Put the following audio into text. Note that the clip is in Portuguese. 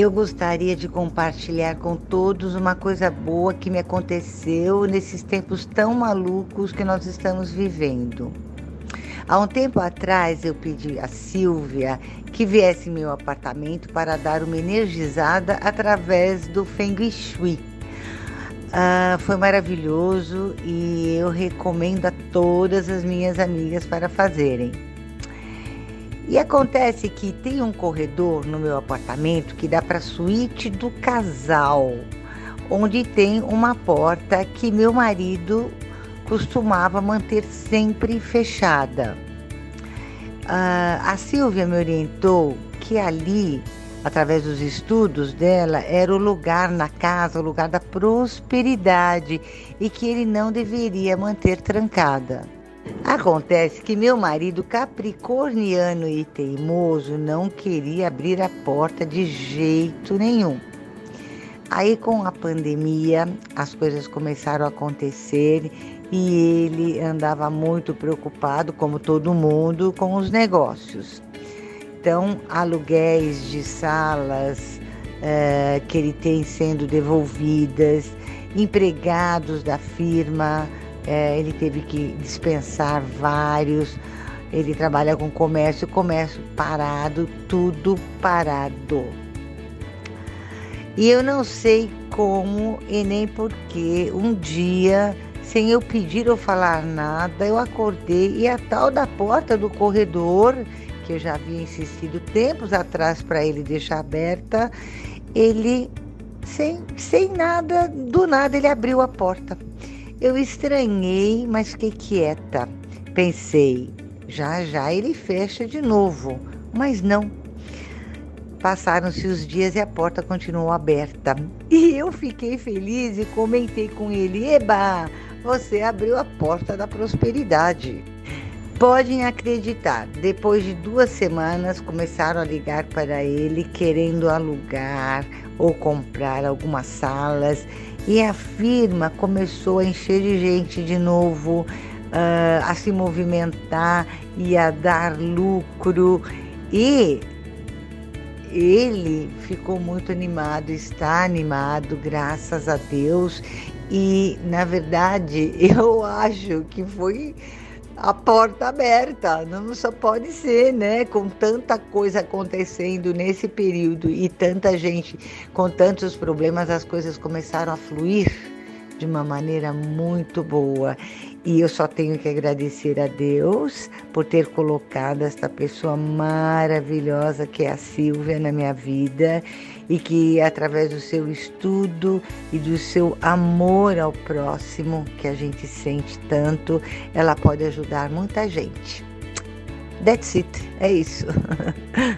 Eu gostaria de compartilhar com todos uma coisa boa que me aconteceu nesses tempos tão malucos que nós estamos vivendo. Há um tempo atrás eu pedi a Silvia que viesse em meu apartamento para dar uma energizada através do Feng Shui. Ah, foi maravilhoso e eu recomendo a todas as minhas amigas para fazerem. E acontece que tem um corredor no meu apartamento que dá para a suíte do casal, onde tem uma porta que meu marido costumava manter sempre fechada. Uh, a Silvia me orientou que ali, através dos estudos dela, era o lugar na casa, o lugar da prosperidade e que ele não deveria manter trancada. Acontece que meu marido, capricorniano e teimoso, não queria abrir a porta de jeito nenhum. Aí, com a pandemia, as coisas começaram a acontecer e ele andava muito preocupado, como todo mundo, com os negócios. Então, aluguéis de salas uh, que ele tem sendo devolvidas, empregados da firma é, ele teve que dispensar vários. Ele trabalha com comércio, comércio parado, tudo parado. E eu não sei como e nem porquê. Um dia, sem eu pedir ou falar nada, eu acordei e a tal da porta do corredor, que eu já havia insistido tempos atrás para ele deixar aberta, ele, sem, sem nada, do nada, ele abriu a porta. Eu estranhei, mas fiquei quieta. Pensei, já já ele fecha de novo, mas não. Passaram-se os dias e a porta continuou aberta. E eu fiquei feliz e comentei com ele: Eba, você abriu a porta da prosperidade. Podem acreditar, depois de duas semanas começaram a ligar para ele querendo alugar ou comprar algumas salas e a firma começou a encher de gente de novo, uh, a se movimentar e a dar lucro. E ele ficou muito animado, está animado, graças a Deus. E, na verdade, eu acho que foi a porta aberta. Não só pode ser, né? Com tanta coisa acontecendo nesse período e tanta gente com tantos problemas, as coisas começaram a fluir de uma maneira muito boa. E eu só tenho que agradecer a Deus por ter colocado esta pessoa maravilhosa que é a Silvia na minha vida e que através do seu estudo e do seu amor ao próximo, que a gente sente tanto, ela pode ajudar muita gente. That's it, é isso.